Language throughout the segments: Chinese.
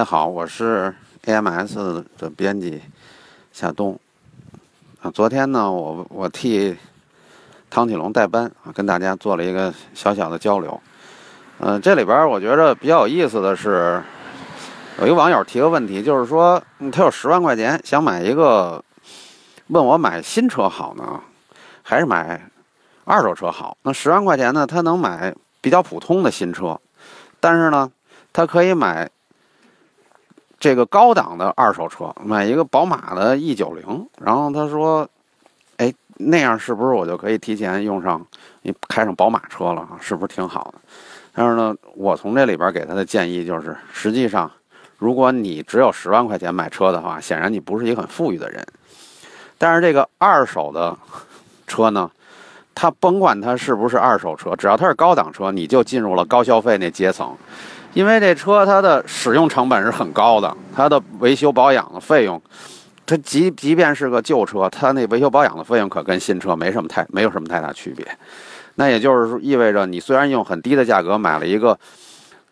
大家好，我是 AMS 的编辑夏东。啊，昨天呢，我我替汤启龙代班啊，跟大家做了一个小小的交流。嗯、这里边我觉着比较有意思的是，有一个网友提个问题，就是说他有十万块钱想买一个，问我买新车好呢，还是买二手车好？那十万块钱呢，他能买比较普通的新车，但是呢，他可以买这个高档的二手车，买一个宝马的 E 九零。然后他说：“哎，那样是不是我就可以提前用上，你开上宝马车了？是不是挺好的？”但是呢，我从这里边给他的建议就是，实际上，如果你只有十万块钱买车的话，显然你不是一个很富裕的人。但是这个二手的车呢，它甭管它是不是二手车，只要它是高档车，你就进入了高消费那阶层。因为这车它的使用成本是很高的，它的维修保养的费用，它即即便是个旧车，它那维修保养的费用可跟新车没什么太没有什么太大区别。那也就是说，意味着你虽然用很低的价格买了一个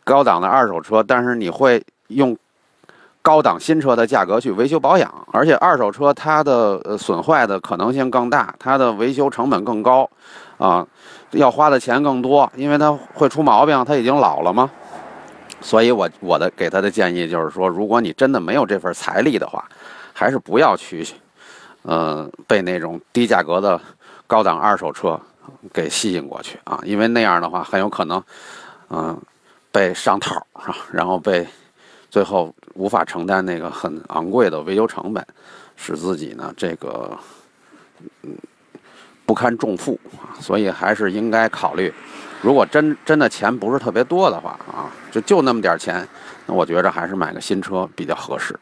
高档的二手车，但是你会用高档新车的价格去维修保养，而且二手车它的损坏的可能性更大，它的维修成本更高，啊，要花的钱更多，因为它会出毛病，它已经老了嘛。所以我我的给他的建议就是说，如果你真的没有这份财力的话，还是不要去，呃，被那种低价格的高档二手车给吸引过去啊，因为那样的话很有可能，嗯、被上套啊，然后被最后无法承担那个很昂贵的维修成本，使自己呢这个嗯不堪重负，所以还是应该考虑。如果真真的钱不是特别多的话啊，就就那么点儿钱，那我觉着还是买个新车比较合适。